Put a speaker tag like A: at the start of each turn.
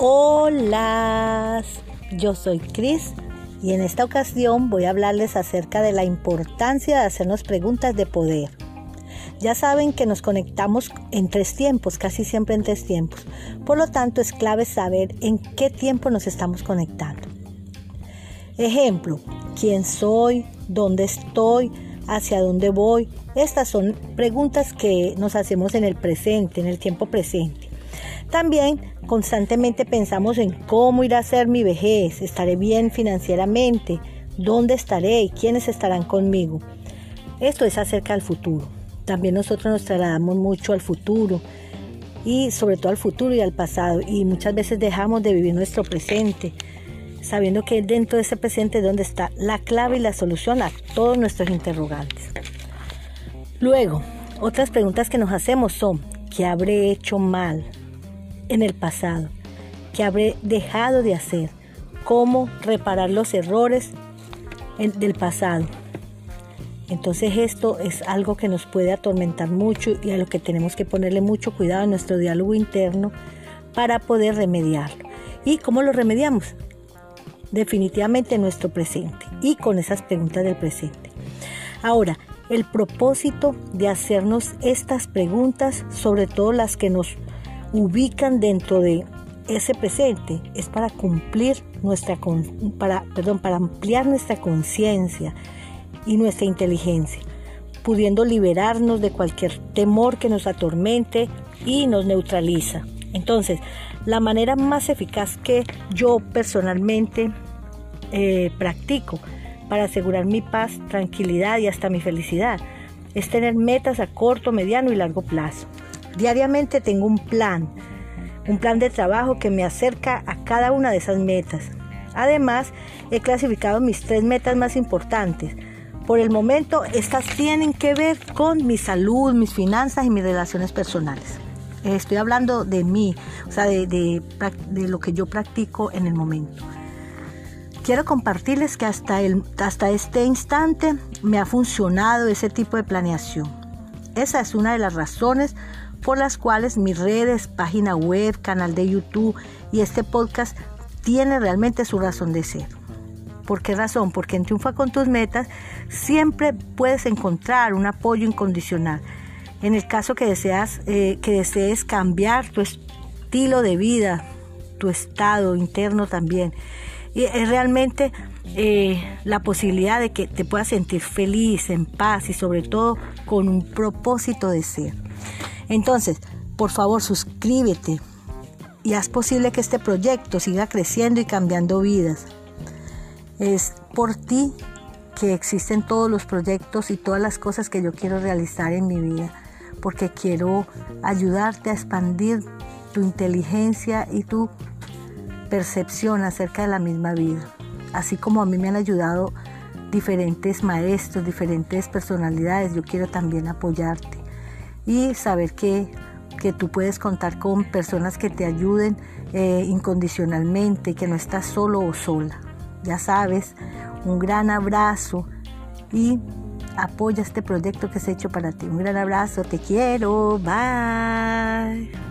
A: Hola, yo soy Cris y en esta ocasión voy a hablarles acerca de la importancia de hacernos preguntas de poder. Ya saben que nos conectamos en tres tiempos, casi siempre en tres tiempos. Por lo tanto, es clave saber en qué tiempo nos estamos conectando. Ejemplo, quién soy, dónde estoy, hacia dónde voy. Estas son preguntas que nos hacemos en el presente, en el tiempo presente. También constantemente pensamos en cómo irá a ser mi vejez, estaré bien financieramente, dónde estaré y quiénes estarán conmigo. Esto es acerca del futuro. También nosotros nos trasladamos mucho al futuro y sobre todo al futuro y al pasado y muchas veces dejamos de vivir nuestro presente sabiendo que dentro de ese presente es donde está la clave y la solución a todos nuestros interrogantes. Luego, otras preguntas que nos hacemos son, ¿qué habré hecho mal? En el pasado, que habré dejado de hacer, cómo reparar los errores del pasado. Entonces esto es algo que nos puede atormentar mucho y a lo que tenemos que ponerle mucho cuidado en nuestro diálogo interno para poder remediarlo. ¿Y cómo lo remediamos? Definitivamente en nuestro presente y con esas preguntas del presente. Ahora, el propósito de hacernos estas preguntas, sobre todo las que nos ubican dentro de ese presente es para cumplir nuestra para, perdón, para ampliar nuestra conciencia y nuestra inteligencia, pudiendo liberarnos de cualquier temor que nos atormente y nos neutraliza. Entonces, la manera más eficaz que yo personalmente eh, practico para asegurar mi paz, tranquilidad y hasta mi felicidad es tener metas a corto, mediano y largo plazo. Diariamente tengo un plan, un plan de trabajo que me acerca a cada una de esas metas. Además, he clasificado mis tres metas más importantes. Por el momento, estas tienen que ver con mi salud, mis finanzas y mis relaciones personales. Estoy hablando de mí, o sea, de, lo que yo practico en el momento. Quiero compartirles que hasta, el, hasta este instante me ha funcionado ese tipo de planeación. Esa es una de las razones por las cuales mis redes, página web, canal de YouTube y este podcast tiene realmente su razón de ser. ¿Por qué razón? Porque en Triunfa con tus metas siempre puedes encontrar un apoyo incondicional. En el caso que deseas, eh, que desees cambiar tu estilo de vida, tu estado interno también. Y es realmente eh, la posibilidad de que te puedas sentir feliz, en paz y sobre todo con un propósito de ser. Entonces, por favor, suscríbete y haz posible que este proyecto siga creciendo y cambiando vidas. Es por ti que existen todos los proyectos y todas las cosas que yo quiero realizar en mi vida, porque quiero ayudarte a expandir tu inteligencia y tu percepción acerca de la misma vida. Así como a mí me han ayudado diferentes maestros, diferentes personalidades, yo quiero también apoyarte y saber que, tú puedes contar con personas que te ayuden eh, incondicionalmente, que no estás solo o sola. Ya sabes, un gran abrazo y apoya este proyecto que se ha hecho para ti. Un gran abrazo, te quiero, bye.